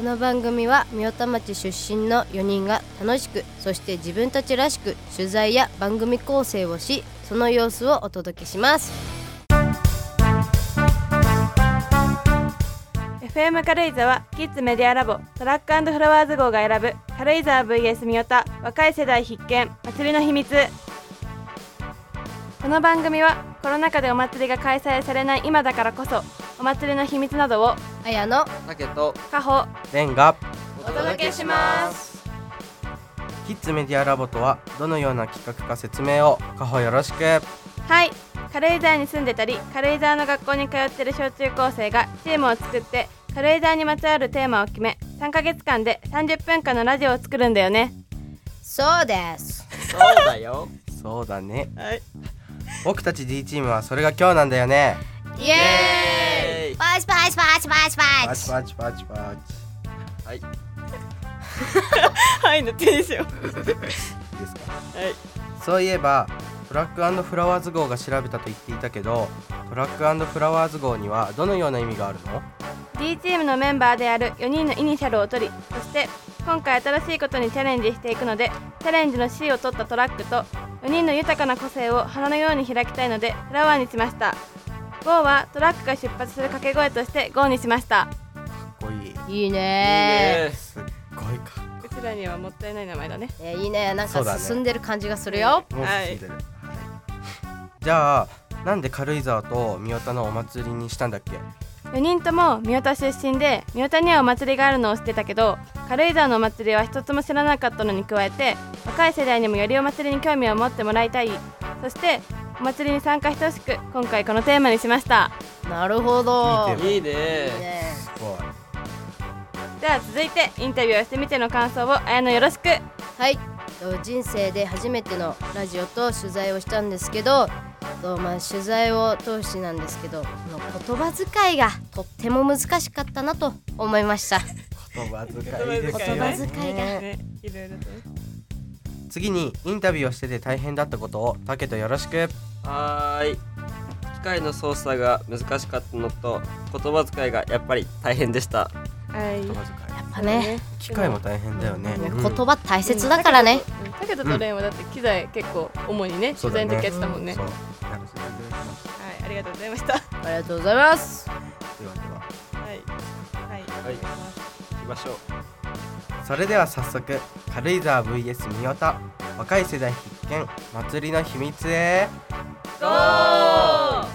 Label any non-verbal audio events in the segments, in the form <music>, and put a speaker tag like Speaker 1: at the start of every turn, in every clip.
Speaker 1: この番組は御代田町出身の4人が楽しくそして自分たちらしく取材や番組構成をしその様子をお届けします。
Speaker 2: FM 軽井沢キッズメディアラボトラックフラワーズ号が選ぶ軽井沢 VS 三代田若い世代必見祭りの秘密。この番組はコロナ禍でお祭りが開催されない今だからこそお祭りの秘密などを
Speaker 1: 綾野
Speaker 3: 竹と
Speaker 2: 加穂
Speaker 4: レンが
Speaker 2: お届けします。
Speaker 4: キッズメディアラボとはどのような企画か説明をかほよろしく。
Speaker 2: はい。軽井沢に住んでたり軽井沢の学校に通ってる小中高生がチームを作って軽井沢にまつわるテーマを決め3ヶ月間で30分間のラジオを作るんだよね。
Speaker 1: そうです。
Speaker 3: そうだよ。<laughs>
Speaker 4: そうだね。
Speaker 2: はい。
Speaker 4: 僕たち D チームはそれが今日なんだよね。
Speaker 1: イエーイパチパチパチパチパ
Speaker 4: パチパチパチパチ。
Speaker 3: はい。<laughs>
Speaker 2: はいのテンシ
Speaker 4: ョンですか？
Speaker 2: い
Speaker 4: そういえばトラックフラワーズ号が調べたと言っていたけどトラックフラワーズ号にはどのような意味があるの
Speaker 2: ？D チームのメンバーである4人のイニシャルを取りそして今回新しいことにチャレンジしていくのでチャレンジの C を取ったトラックと4人の豊かな個性を花のように開きたいのでフラワーにしました GO はトラックが出発する掛け声として GO にしました。
Speaker 4: かっこいい。
Speaker 1: いい
Speaker 3: いい
Speaker 1: ね。
Speaker 3: ね
Speaker 4: すっごいかっ
Speaker 2: うちらにはもったいない名前だね。
Speaker 1: いやいいね。なんか進んでる感じがするよ。
Speaker 4: こいい。もう進んでる、はい。じゃあなんで軽井沢と三代田のお祭りにしたんだっけ
Speaker 2: ？4人とも三代田出身で三代田にはお祭りがあるのを知ってたけど軽井沢のお祭りは一つも知らなかったのに加えて若い世代にもよりお祭りに興味を持ってもらいたい。そしてお祭りに参加してほしく今回このテーマにしました。
Speaker 1: なるほど。
Speaker 4: いい
Speaker 3: ね。
Speaker 1: ね
Speaker 4: すごい。
Speaker 2: では続いてインタビューをしてみての感想を綾野よろしく。
Speaker 1: はい。と人生で初めてのラジオと取材をしたんですけどとまあ取材を通してなんですけどこの言葉遣いがとっても難しかったなと思いました。
Speaker 4: 言葉遣い。ですよ
Speaker 1: 言葉遣いが。
Speaker 2: ね <laughs> いろいろとね
Speaker 4: 次にインタビューをしてて大変だったことをタケとよろしく。
Speaker 3: はーい。機械の操作が難しかったのと言葉遣いがやっぱり大変でした。
Speaker 2: はい。
Speaker 4: 言葉遣い。
Speaker 1: やっぱね。
Speaker 4: 機械も大変だよね、
Speaker 1: ね
Speaker 4: うん。
Speaker 1: 言葉大切だからね。
Speaker 2: うん。タケトとレンはだって機材結構主にね取材の時やってたもん。ね
Speaker 4: そう
Speaker 2: はいありがとうございましたは
Speaker 1: ありがとうございます
Speaker 4: ではではい
Speaker 2: はい
Speaker 3: はい行きましょう
Speaker 4: それでは早速軽井沢 VS 三代田若い世代必見祭りの秘密へ。
Speaker 2: ゴー！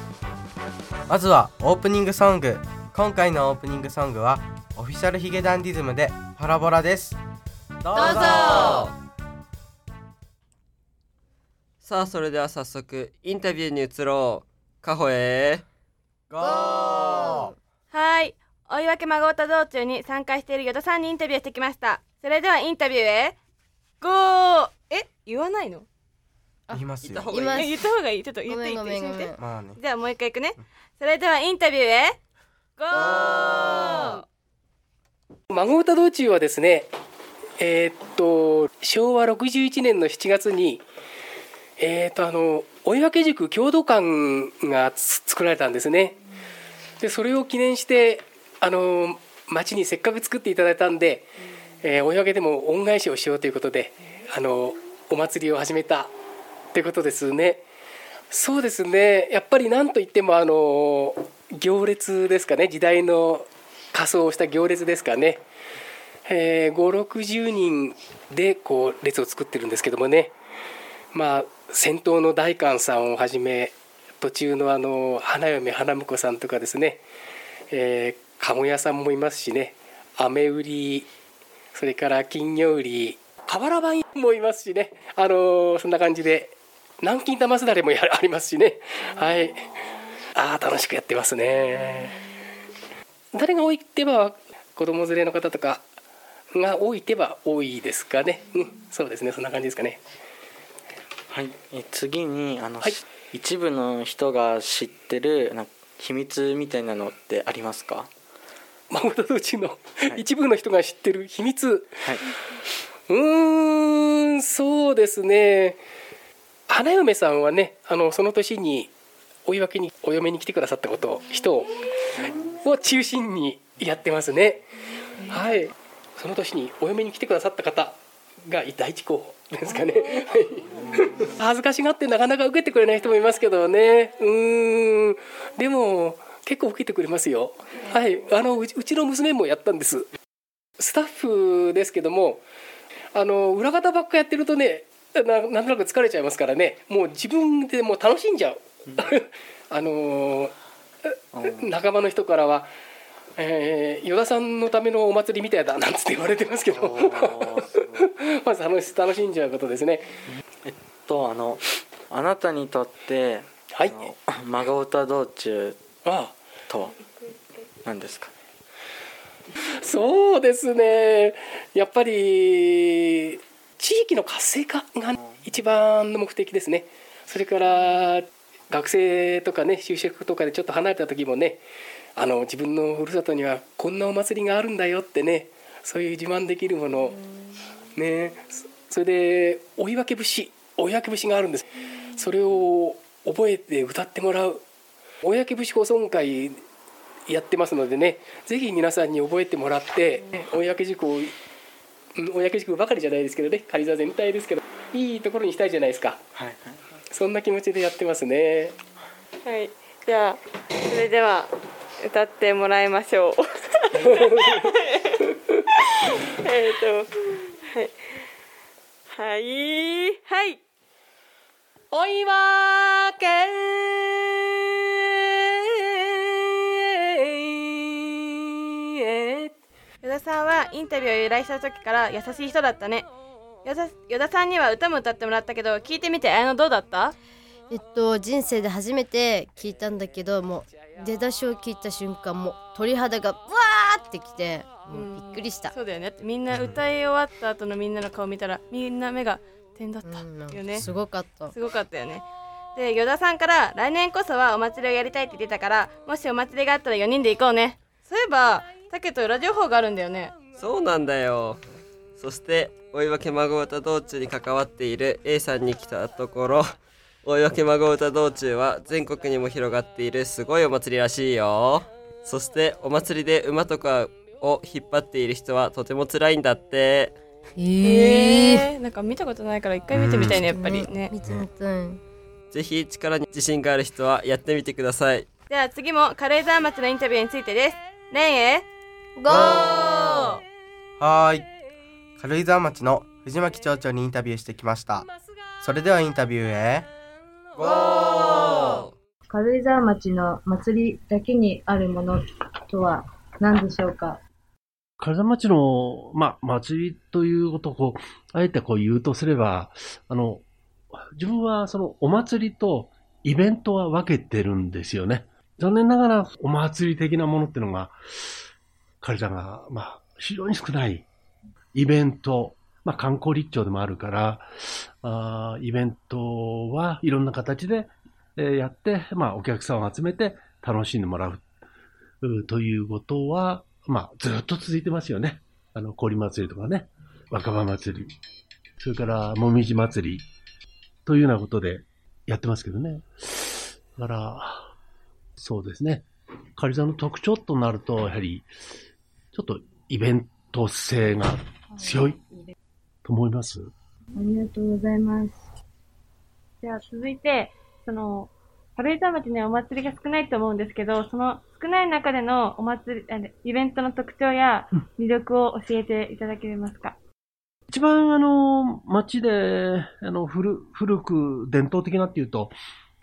Speaker 4: まずはオープニングソング。今回のオープニングソングはオフィシャルヒゲダンディズムでパラボラです。どうぞ！
Speaker 3: さあそれでは早速インタビューに移ろう。カホへ。
Speaker 4: ゴー！
Speaker 2: はい。追い分け孫歌道中に参加している与田さんにインタビューしてきましたそれではインタビューへ。ゴー。え言わないの？
Speaker 4: 言いますよ。
Speaker 3: 言った方
Speaker 1: 今
Speaker 3: がいい。
Speaker 2: え言った方がいい。ちょっと言って言って言って。
Speaker 4: まあね。
Speaker 2: じゃあもう一回いくね。それではインタビューへ。ゴー。
Speaker 5: 孫歌道中はですねえーっと昭和61年の7月にえーっとあの追分塾郷土館がつ作られたんですね。でそれを記念してあの町にせっかく作っていただいたんで、えー、追分でも恩返しをしようということであのお祭りを始めたということですね。そうですね。やっぱり何といってもあの行列ですかね。時代の仮装をした行列ですかね、えー、560人でこう列を作ってるんですけどもね。まあ先頭の大観さんをはじめ途中のあの花嫁花婿さんとかですね、えー、鴨屋さんもいますしね。飴売りそれから金魚売り瓦版もいますしね。あのーそんな感じで南京玉すだれもやありますしね。はい。ああ楽しくやってますね。誰が多いってば子供連れの方とかが多いてば多いですかね。うんそうですね。そんな感じですかね。
Speaker 6: はい、え次にあの、
Speaker 5: はい。
Speaker 6: 一部の人が知ってるな秘密みたいなのってありますか？
Speaker 5: 孫田道中の
Speaker 6: い。
Speaker 5: 一部の人が知ってる秘密、
Speaker 6: はい。う
Speaker 5: ーんそうですね。花嫁さんはねあのその年にお祝いにお嫁に来てくださったことを人をを中心にやってますね。はい。その年にお嫁に来てくださった方が第一候補ですかね。はい。恥ずかしがってなかなか受けてくれない人もいますけどね。うーん。でも結構受けてくれますよ。はい。あのうちの娘もやったんです。スタッフですけどもあの裏方ばっかやってるとねななんとなく疲れちゃいますからね。もう自分でもう楽しんじゃう、<laughs> あの仲間の人からは「えー、依田さんのためのお祭りみたいだ」なんつって言われてますけど。<laughs> まず楽し楽しんじゃうことですね。
Speaker 6: とあのあなたにとって
Speaker 5: はい。
Speaker 6: あの真顔歌道中
Speaker 5: あ
Speaker 6: とは何ですか
Speaker 5: そうですね。やっぱり地域の活性化が一番の目的ですね。それから学生とかね就職とかでちょっと離れた時もねあの自分のふるさとにはこんなお祭りがあるんだよってねそういう自慢できるもの。ね。それで追い分節追い分節があるんです。それを覚えて歌ってもらう。追い分け節放送会やってますのでねぜひ皆さんに覚えてもらって追い分け塾をうん追い分け塾ばかりじゃないですけどね仮座全体ですけどいいところにしたいじゃないですか。
Speaker 6: はい。はい
Speaker 5: そんな気持ちでやってますね。
Speaker 2: はい。じゃあそれでは歌ってもらいましょう。<laughs> えっとはい。はい。はい。
Speaker 5: 追い
Speaker 2: さんはインタビューを依頼した時から優しい人だったね。与田さんには歌も歌ってもらったけど聞いてみて綾乃どうだった？
Speaker 1: えっと人生で初めて聞いたんだけどもう出だしを聞いた瞬間もう鳥肌がブワーってきてもうびっくりした。
Speaker 2: そうだよね。みんな歌い終わった後のみんなの顔見たらみんな目が点だった。
Speaker 1: うん
Speaker 2: よね。
Speaker 1: すごかった。
Speaker 2: すごかったよね。で与田さんから来年こそはお祭りをやりたいって言ってたからもしお祭りがあったら4人で行こうね。そういえば竹と裏情報があるんだよね。
Speaker 3: そうなんだよ。そして追い分け孫歌道中に関わっている A さんに来たところ追い分け孫歌道中は全国にも広がっているすごいお祭りらしいよ。そしてお祭りで馬とかを引っ張っている人はとても辛いんだって。
Speaker 1: ええ
Speaker 2: えー、なんか見たことないから一回見てみたいねやっぱりね。
Speaker 1: 見てみたい。
Speaker 3: ぜひ力に自信がある人はやってみてください。
Speaker 2: では次も軽井沢町のインタビューについてです。レンへ
Speaker 1: ゴー！
Speaker 4: はーい。軽井沢町の藤巻町長にインタビューしてきました。それではインタビューへ。ゴー！
Speaker 7: 軽井沢町の祭りだけにあるものとは何でしょうか？
Speaker 8: 軽井沢町の、まあ、祭りということをこう、あえてこう言うとすれば、あの、自分はそのお祭りとイベントは分けてるんですよね。残念ながらお祭り的なものっていうのが、彼らが、まあ、非常に少ないイベント、まあ、観光立町でもあるから、あイベントはいろんな形で、やって、まあ、お客さんを集めて楽しんでもらうということは、まあ、ずっと続いてますよね。あの、氷祭りとかね、若葉祭り、それから、もみじ祭り、というようなことでやってますけどね。だから、そうですね。カリザの特徴となると、やはり、ちょっとイベント性が強い？と思います？
Speaker 7: ありがとうございます。
Speaker 2: じゃあ続いてその軽井沢町にはお祭りが少ないと思うんですけどその少ない中でのお祭りあイベントの特徴や魅力を教えていただけますか、
Speaker 8: 一番あの、街で、あの、古、古く伝統的なっていうと、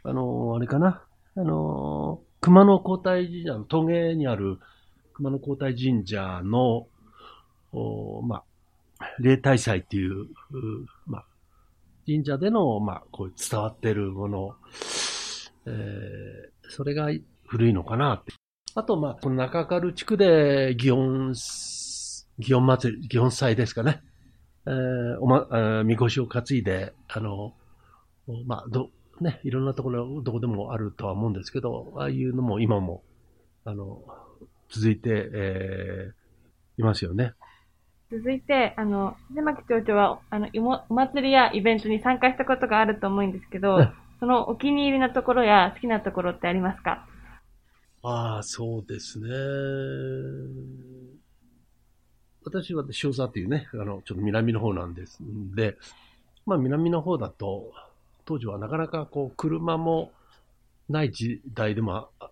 Speaker 8: あの、あれかな、あの、熊野皇太神社の峠にある熊野皇太神社の、おまあ、例大祭っていう、まあ、神社での、まあ、こう伝わってるもの、えーそれが古いのかなって。あと、まあ、この中軽地区で、祇園、祇園祭、祇園祭ですかね。えーおま、えーみこしを担いで、あの、まあ、ど、ね、いろんなところ、どこでもあるとは思うんですけど、ああいうのも今も、あの、続いて、えーいますよね。
Speaker 2: 続いてあの藤巻町長はあのお祭りやイベントに参加したことがあると思うんですけど、
Speaker 8: うん
Speaker 2: そのお気に入りのところや好きなところってありますか？
Speaker 8: ああ、そうですね。私は塩沢っていうね、あの、ちょっと南の方なんですんで、まあ南の方だと、当時はなかなかこう、車もない時代でも、あ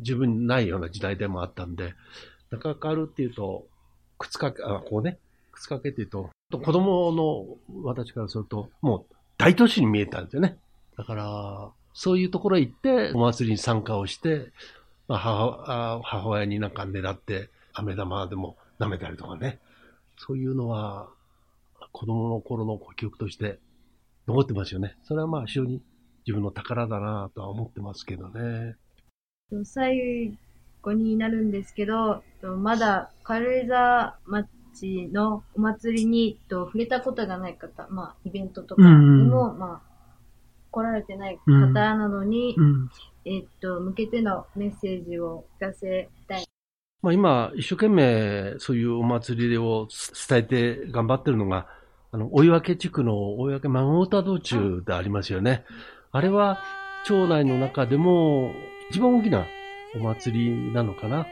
Speaker 8: 十分ないような時代でもあったんで、中軽っていうと、靴掛け、あ、こうね、靴掛けっていうと、子供の私からすると、もう大都市に見えたんですよね。だから、そういうところへ行って、お祭りに参加をして、まあ、母母親になんかねだって、飴玉でも舐めたりとかね。そういうのは、子供の頃の記憶として残ってますよね。それはまあ非常に自分の宝だなとは思ってますけどね。
Speaker 7: 最後になるんですけど、まだ軽井沢町のお祭りにと触れたことがない方、まあイベントとかにも、まあ来られてない方なのに、
Speaker 8: うん。
Speaker 7: えっと、向けてのメッセージを聞かせたい。
Speaker 8: まあ今、一生懸命そういうお祭りを伝えて頑張ってるのが、あの、追分地区の追分孫歌道中でありますよね。あれは、町内の中でも一番大きなお祭りなのかな。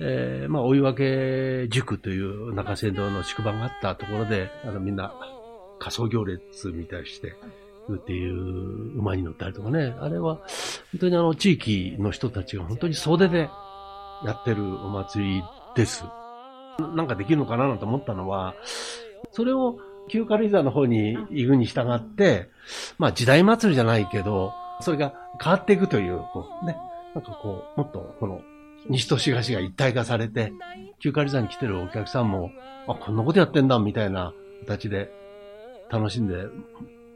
Speaker 8: えー、まあ、追分塾という中山道の宿場があったところで、あの、みんな仮装行列みたいして、っていう馬に乗ったりとかね。あれは、本当にあの、地域の人たちが本当に総出でやってるお祭りです。なんかできるのかななんて思ったのは、それを旧軽井沢の方に行くに従って、まあ時代祭りじゃないけど、それが変わっていくという、こうね、なんかこう、もっとこの西と東が一体化されて、旧軽井沢に来てるお客さんも、あ、こんなことやってんだ、みたいな形で楽しんで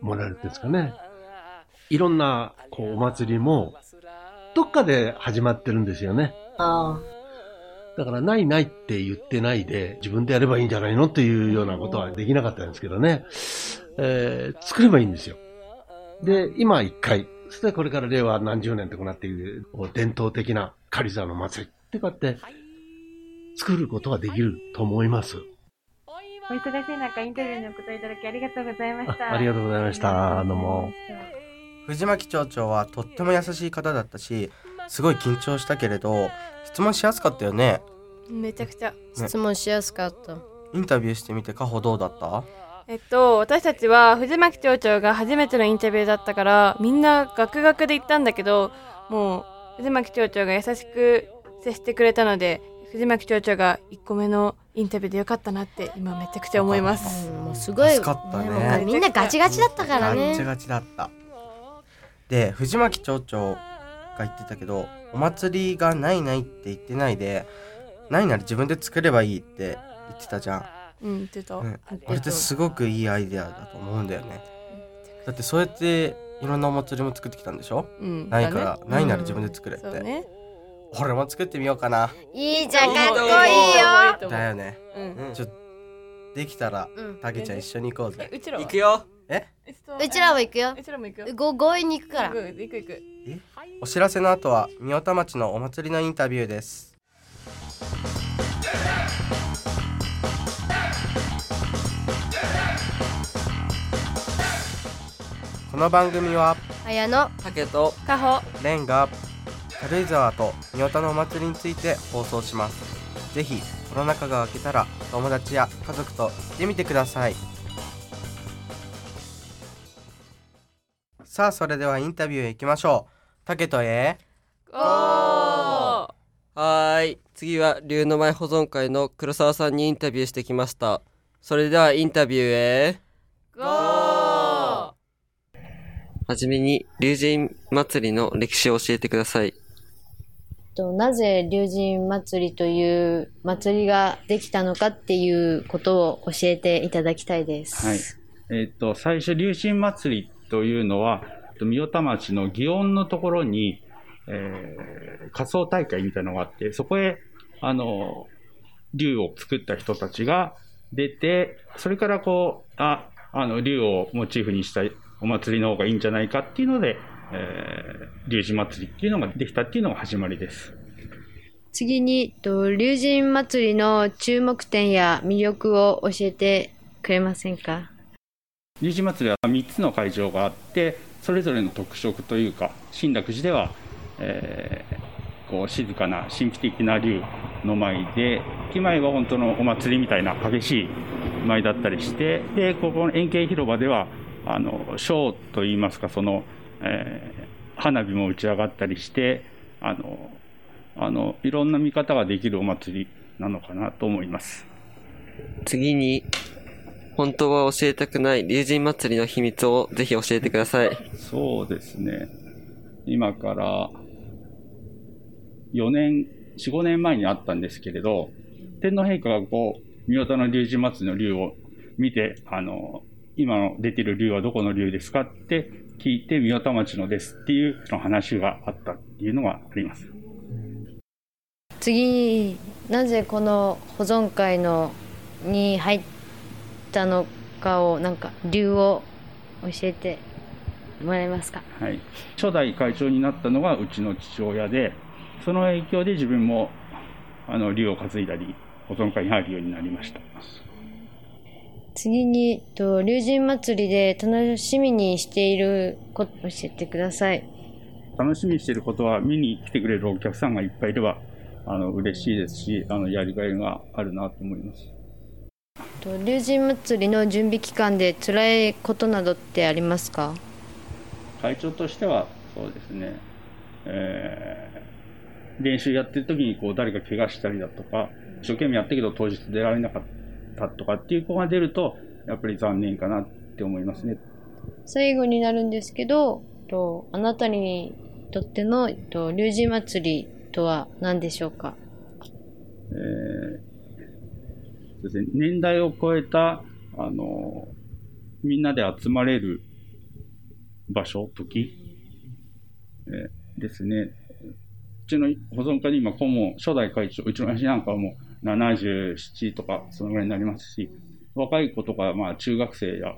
Speaker 8: もらえるっていうんですかね。いろんな、こう、お祭りも、どっかで始まってるんですよね。
Speaker 7: あ
Speaker 8: だから、ないないって言ってないで、自分でやればいいんじゃないのっていうようなことはできなかったんですけどね。えー、作ればいいんですよ。で、今一回、そしてこれから令和何十年とかなっている、こう伝統的な軽井沢の祭りってこうやって、作ることができると思います。
Speaker 2: お忙しい中、インタビューにお答えいただきありがとうございました。
Speaker 8: あありがとうございました。どうも。
Speaker 4: 藤巻町長はとっても優しい方だったしすごい緊張したけれど質問しやすかったよね
Speaker 2: めちゃくちゃ。
Speaker 1: 質問しやすかった。
Speaker 4: インタビューしてみてカホどうだった？
Speaker 2: えっと、私たちは藤巻町長が初めてのインタビューだったから、みんなガクガクで行ったんだけど、もう藤巻町長が優しく接してくれたので、藤巻町長が1個目のインタビューでよかったなって今めちゃくちゃ思います。
Speaker 1: うんもうすごい、
Speaker 4: 助かったね
Speaker 1: みんなガチガチだったから
Speaker 4: ガ
Speaker 1: ね
Speaker 4: チ。ガチだったで藤巻町長が言ってたけどお祭りがないないって言ってないでないなら自分で作ればいいって言ってたじゃん、
Speaker 2: うん、言ってた。
Speaker 4: ね、これってすごくいいアイデアだと思うんだよね。だってそうやっていろんなお祭りも作ってきたんでしょ？
Speaker 2: うん、
Speaker 4: ないから、
Speaker 2: だね。
Speaker 4: ないなら自分で作れって、
Speaker 2: そうね。
Speaker 4: 俺も作ってみようかな。い
Speaker 1: いじゃん、かっこいいよ。
Speaker 2: よ
Speaker 4: だよね。
Speaker 2: うん。
Speaker 4: ちょできたら
Speaker 1: うん。
Speaker 4: たけちゃん一緒に行こうぜ。
Speaker 2: えうちらは？
Speaker 3: 行くよ。
Speaker 4: え？
Speaker 1: うちらも行くよ。
Speaker 2: う。ちらも行くよ。
Speaker 1: ご強引に行くから。
Speaker 2: 行。く行く行く。
Speaker 4: お知らせの後は三代田町のお祭りのインタビューですの番組は
Speaker 1: 綾野、
Speaker 3: 竹と
Speaker 2: かほ。
Speaker 4: レンが軽井沢と三代田のお祭りについて放送します。ぜひコロナ禍が明けたら友達や家族と行ってみてください。さあそれではインタビューへ行きましょう。竹とへ
Speaker 2: おー。
Speaker 3: はーい。次は龍の舞保存会の黒沢さんにインタビューしてきました。それではインタビューへ。
Speaker 2: ゴー
Speaker 3: はじめに龍神祭りの歴史を教えてください
Speaker 1: となぜ龍神祭りという祭りができたのかっていうことを教えていただきたいです。
Speaker 9: はい。えっ、と、最初、龍神祭りというのは、えっと三代田町の祇園のところに、えー仮装大会みたいなのがあって、そこへ、あの、龍を作った人たちが出て、それからこう、あ、あの、龍をモチーフにしたお祭りの方がいいんじゃないかっていうので、えー、龍神祭りっていうのができたっていうのが始まりです。
Speaker 7: 次に、と龍神祭りの注目点や魅力を教えてくれませんか？
Speaker 9: 龍神祭りは3つの会場があってそれぞれの特色というか新楽寺では、えーこう静かな神秘的な龍の舞で、木舞は本当のお祭りみたいな激しい舞だったりして、で、ここの円形広場では、あの、ショーといいますか、その、えー、花火も打ち上がったりして、あの、あの、いろんな見方ができるお祭りなのかなと思います。
Speaker 3: 次に、本当は教えたくない龍神祭りの秘密をぜひ教えてください。
Speaker 9: そうですね。今から4年、4、5年前にあったんですけれど、天皇陛下がこう、御代田の龍神祭りの龍を見て、あの、今の出てる龍はどこの龍ですかって聞いて、御代田町のですっていうの話があったっていうのがあります。
Speaker 10: 次、なぜこの保存会のに入ったのかを、なんか、龍を教えてもらえますか？
Speaker 9: はい。初代会長になったのがうちの父親で、その影響で自分も、あの、竜を担いだり、保存会に入るようになりました。
Speaker 10: 次に、と、龍神祭りで楽しみにしていること教えてください。
Speaker 9: 楽しみにしていることは、見に来てくれるお客さんがいっぱいいれば、あの、嬉しいですし、あの、やりがいがあるなと思います。
Speaker 10: と龍神祭りの準備期間で辛いことなどってありますか？
Speaker 9: 会長としてはそうですね、えー、練習やってる時にこう誰か怪我したりだとか一生懸命やったけど当日出られなかったとかっていう子が出るとやっぱり残念かなって思いますね。
Speaker 10: 最後になるんですけどとあなたにとってのと龍神祭りとは何でしょうか、
Speaker 9: えーですね、年代を超えた、あの、みんなで集まれる場所、時、えー、ですね。うちの保存会に今顧問、初代会長、うちの親父なんかはもう77とかそのぐらいになりますし、若い子とか、まあ中学生や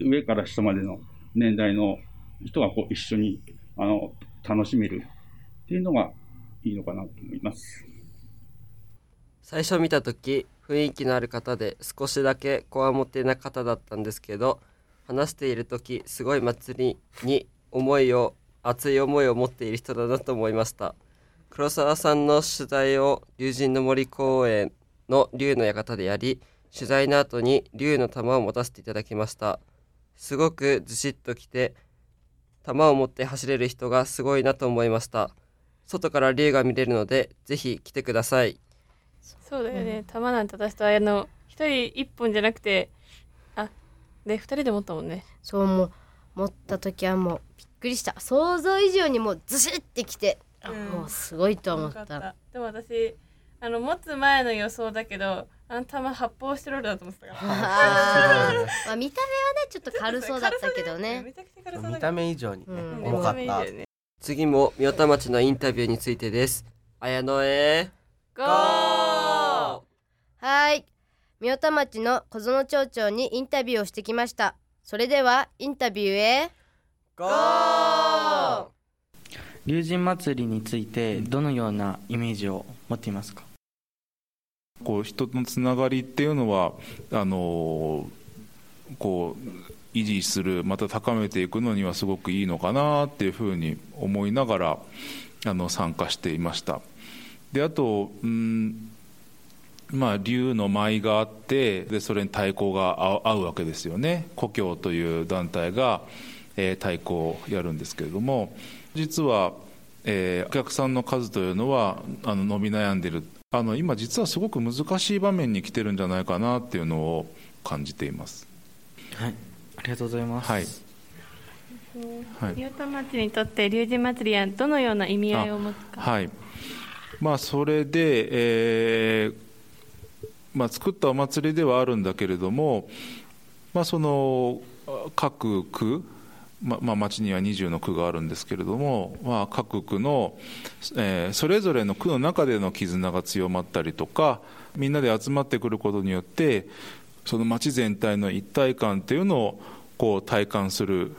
Speaker 9: 上から下までの年代の人がこう一緒にあの楽しめるっていうのがいいのかなと思います。
Speaker 3: 最初見た時雰囲気のある方で少しだけこわもてな方だったんですけど話している時すごい祭りに思いを熱い思いを持っている人だなと思いました黒沢さんの取材を龍神の森公園の龍の館でやり取材の後に龍の玉を持たせていただきました。すごくずしっときて玉を持って走れる人がすごいなと思いました。外から龍が見れるのでぜひ来てください。
Speaker 2: そうだよね、玉なんて私とあの一人一本じゃなくてあで二人で持ったもんね。
Speaker 1: そうもう持った時はもうびっくりした。想像以上にもうずしってきて、うん、もうすごいと思った。
Speaker 2: でも私あの持つ前の予想だけどあの玉発泡スチロールだと思ってたから。
Speaker 1: まあ見た目はねちょっと軽そうだったけどね。
Speaker 4: 見た目以上に、ね、重かった、
Speaker 3: 次も宮田町のインタビューについてです。綾野へゴー！
Speaker 1: はい。宮田町の小園町長にインタビューをしてきました。それではインタビューへ。ゴー
Speaker 6: 龍神祭りについてどのようなイメージを持っていますか？
Speaker 11: こう人のつながりっていうのはあのこう維持するまた高めていくのにはすごくいいのかなっていうふうに思いながらあの参加していました。であとうんまあ、竜の舞があってでそれに太鼓が合うわけですよね。故郷という団体が、えー、太鼓をやるんですけれども実は、えー、お客さんの数というのはあの伸び悩んでる。あの今実はすごく難しい場面に来てるんじゃないかなっていうのを感じています。
Speaker 6: はい。ありがとうございます、はい。
Speaker 2: はい、竜田町にとって龍神祭りはどのような意味合いを持つか。
Speaker 11: はい。まあ、それで、えーまあ、作ったお祭りではあるんだけれども、まあ、その各区、ままあ、町には20の区があるんですけれども、まあ、各区の、えー、それぞれの区の中での絆が強まったりとかみんなで集まってくることによってその町全体の一体感っていうのをこう体感する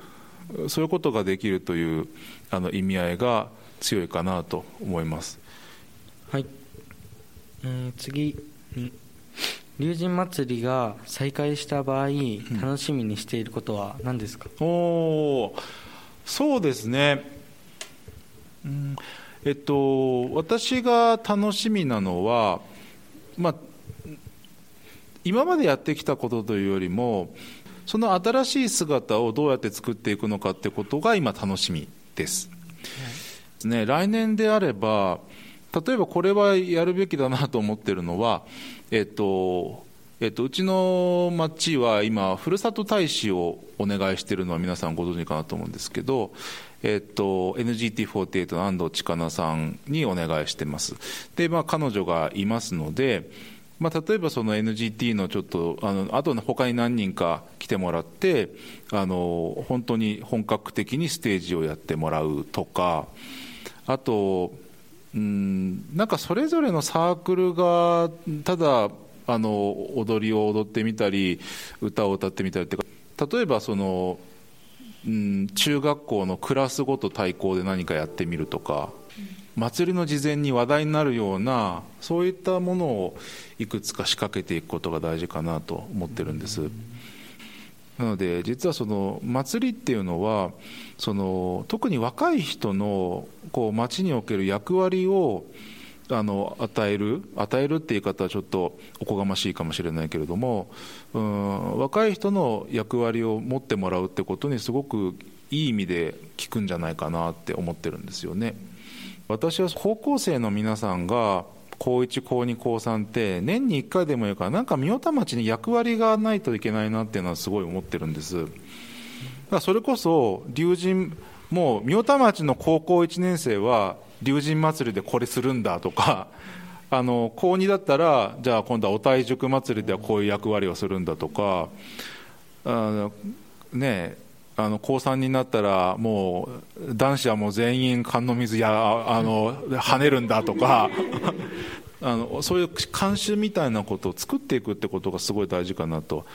Speaker 11: そういうことができるというあの意味合いが強いかなと思います。
Speaker 6: はい、えー、次に龍神祭りが再開した場合、楽しみにしていることは何ですか？
Speaker 11: おそうですね、うん、えっと、私が楽しみなのは、まあ、今までやってきたことというよりもその新しい姿をどうやって作っていくのかってことが今楽しみです。ね、来年であれば例えばこれはやるべきだなと思っているのは、えっとえっと、うちの町は今ふるさと大使をお願いしているのは皆さんご存知かなと思うんですけど、えっと、NGT48 の安藤千佳奈さんにお願いしてます。で、まあ、彼女がいますので、まあ、例えばその NGT のちょっとあのあと他に何人か来てもらってあの本当に本格的にステージをやってもらうとかあとうんなんかそれぞれのサークルがただあの踊りを踊ってみたり歌を歌ってみたりってか例えばその、うん、中学校のクラスごと対抗で何かやってみるとか祭りの事前に話題になるようなそういったものをいくつか仕掛けていくことが大事かなと思ってるんです。なので実はその祭りっていうのはその特に若い人のこう町における役割をあの与える与えるって言い方はちょっとおこがましいかもしれないけれどもうん若い人の役割を持ってもらうってことにすごくいい意味で効くんじゃないかなって思ってるんですよね。私は高校生の皆さんが高1高2高3って年に1回でもいいからなんか三代田町に役割がないといけないなっていうのはすごい思ってるんです。だからそれこそ龍神もう三代田町の高校1年生は龍神祭りでこれするんだとか <laughs> あの高2だったらじゃあ今度はお体塾祭りではこういう役割をするんだとかあのねあの高3になったらもう男子はもう全員寒の水やあの跳ねるんだとか <laughs> あのそういう慣習みたいなことを作っていくってことがすごい大事かなと。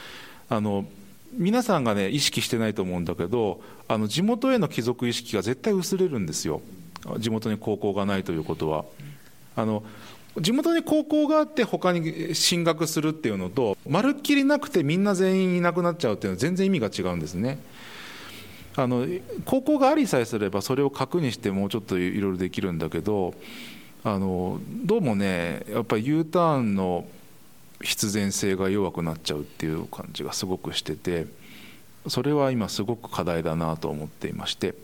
Speaker 11: あの皆さんがね意識してないと思うんだけどあの地元への帰属意識が絶対薄れるんですよ。地元に高校がないということは。あの地元に高校があって他に進学するっていうのとまるっきりなくてみんな全員いなくなっちゃうっていうのは全然意味が違うんですね。あの高校がありさえすればそれを核にしてもうちょっといろいろできるんだけどあのどうもねやっぱり U ターンの必然性が弱くなっちゃうっていう感じがすごくしててそれは今すごく課題だなと思っていまして。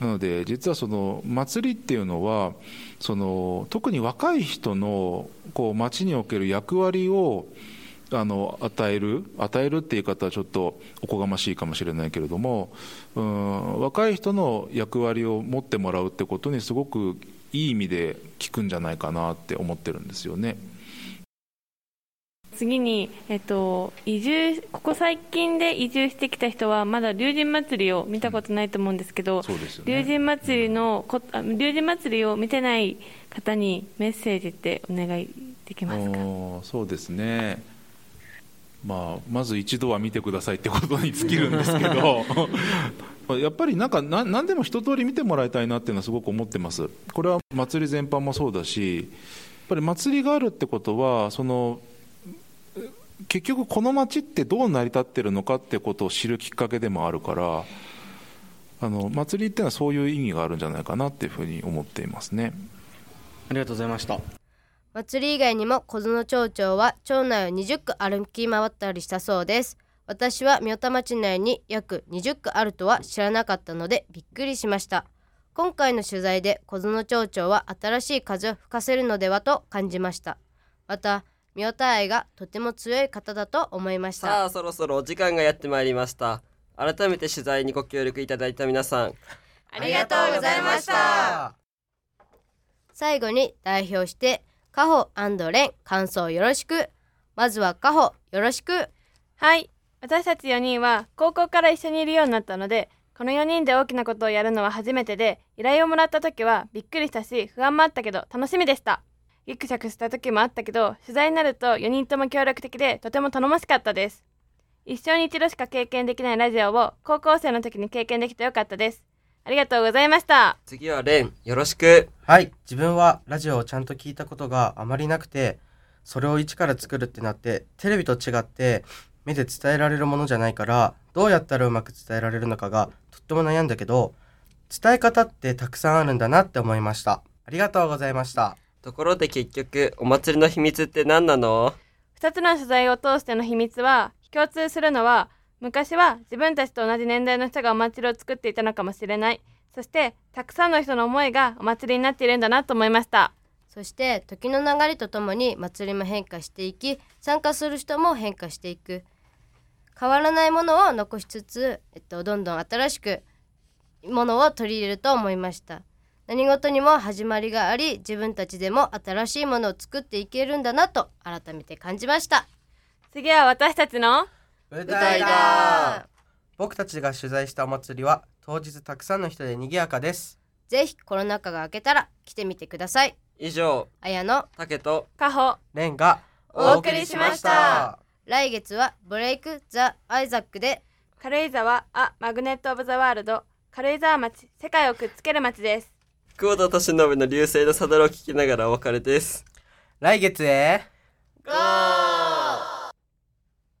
Speaker 11: なので実はその祭りっていうのはその特に若い人のこう町における役割をあの与える与えるって言い方はちょっとおこがましいかもしれないけれどもうん若い人の役割を持ってもらうってことにすごくいい意味で効くんじゃないかなって思ってるんですよね。
Speaker 2: 次に、えっと、移住ここ最近で移住してきた人はまだ龍神祭りを見たことないと思うんですけど、
Speaker 11: そう
Speaker 2: 龍
Speaker 11: ね。
Speaker 2: 神祭りのこあ龍神祭りを見てない方にメッセージってお願いできますか？
Speaker 11: そうですね、まあ、まず一度は見てくださいってことに尽きるんですけど <laughs> やっぱりなんかな何でも一通り見てもらいたいなっていうのはすごく思ってます。これは祭り全般もそうだしやっぱり祭りがあるってことはその結局この街ってどう成り立ってるのかってことを知るきっかけでもあるからあの祭りっていうのはそういう意味があるんじゃないかなっていうふうに思っていますね。
Speaker 6: ありがとうございました。
Speaker 1: 祭り以外にも小園町長は町内を20区歩き回ったりしたそうです。私は三代田町内に約20区あるとは知らなかったのでびっくりしました。今回の取材で小園町長は新しい風を吹かせるのではと感じました。また三代田愛がとても強い方だと思いました。
Speaker 3: さあそろそろお時間がやってまいりました。改めて取材にご協力いただいた皆さん。
Speaker 1: ありがとうございました。最後に代表してカホレン感想よろしく。まずはカホよろしく。
Speaker 2: はい。私たち4人は高校から一緒にいるようになったのでこの4人で大きなことをやるのは初めてで依頼をもらった時はびっくりしたし不安もあったけど楽しみでした。ギクシャクした時もあったけど取材になると4人とも協力的でとても頼もしかったです。一生に一度しか経験できないラジオを高校生の時に経験できてよかったです。ありがとうございました。
Speaker 3: 次はレンよろしく。
Speaker 4: はい自分はラジオをちゃんと聞いたことがあまりなくてそれを一から作るってなってテレビと違って目で伝えられるものじゃないからどうやったらうまく伝えられるのかがとっても悩んだけど伝え方ってたくさんあるんだなって思いました。ありがとうございました。
Speaker 3: ところで結局お祭りの秘密って何なの
Speaker 2: ？2つの取材を通しての秘密は共通するのは昔は自分たちと同じ年代の人がお祭りを作っていたのかもしれない。そしてたくさんの人の思いがお祭りになっているんだなと思いました。
Speaker 1: そして時の流れとともに祭りも変化していき参加する人も変化していく。変わらないものを残しつつ、えっと、どんどん新しくものを取り入れると思いました。何事にも始まりがあり自分たちでも新しいものを作っていけるんだなと改めて感じました。
Speaker 2: 次は私たちの
Speaker 4: 舞
Speaker 1: 台だ。
Speaker 4: 僕たちが取材したお祭りは当日たくさんの人で賑やかです。
Speaker 1: ぜひコロナ禍が明けたら来てみてください。
Speaker 3: 以上
Speaker 1: 綾野
Speaker 3: 竹と
Speaker 2: カホ
Speaker 4: レンが
Speaker 1: お送りしました。来月はブレイク・ザ・アイザックで
Speaker 2: 軽井沢ア・マグネット・オブ・ザ・ワールド軽井沢町世界をくっつける町です。
Speaker 3: 久保田利伸の流星のサドルを聞きながらお別れです。
Speaker 4: 来月へ。
Speaker 1: ゴー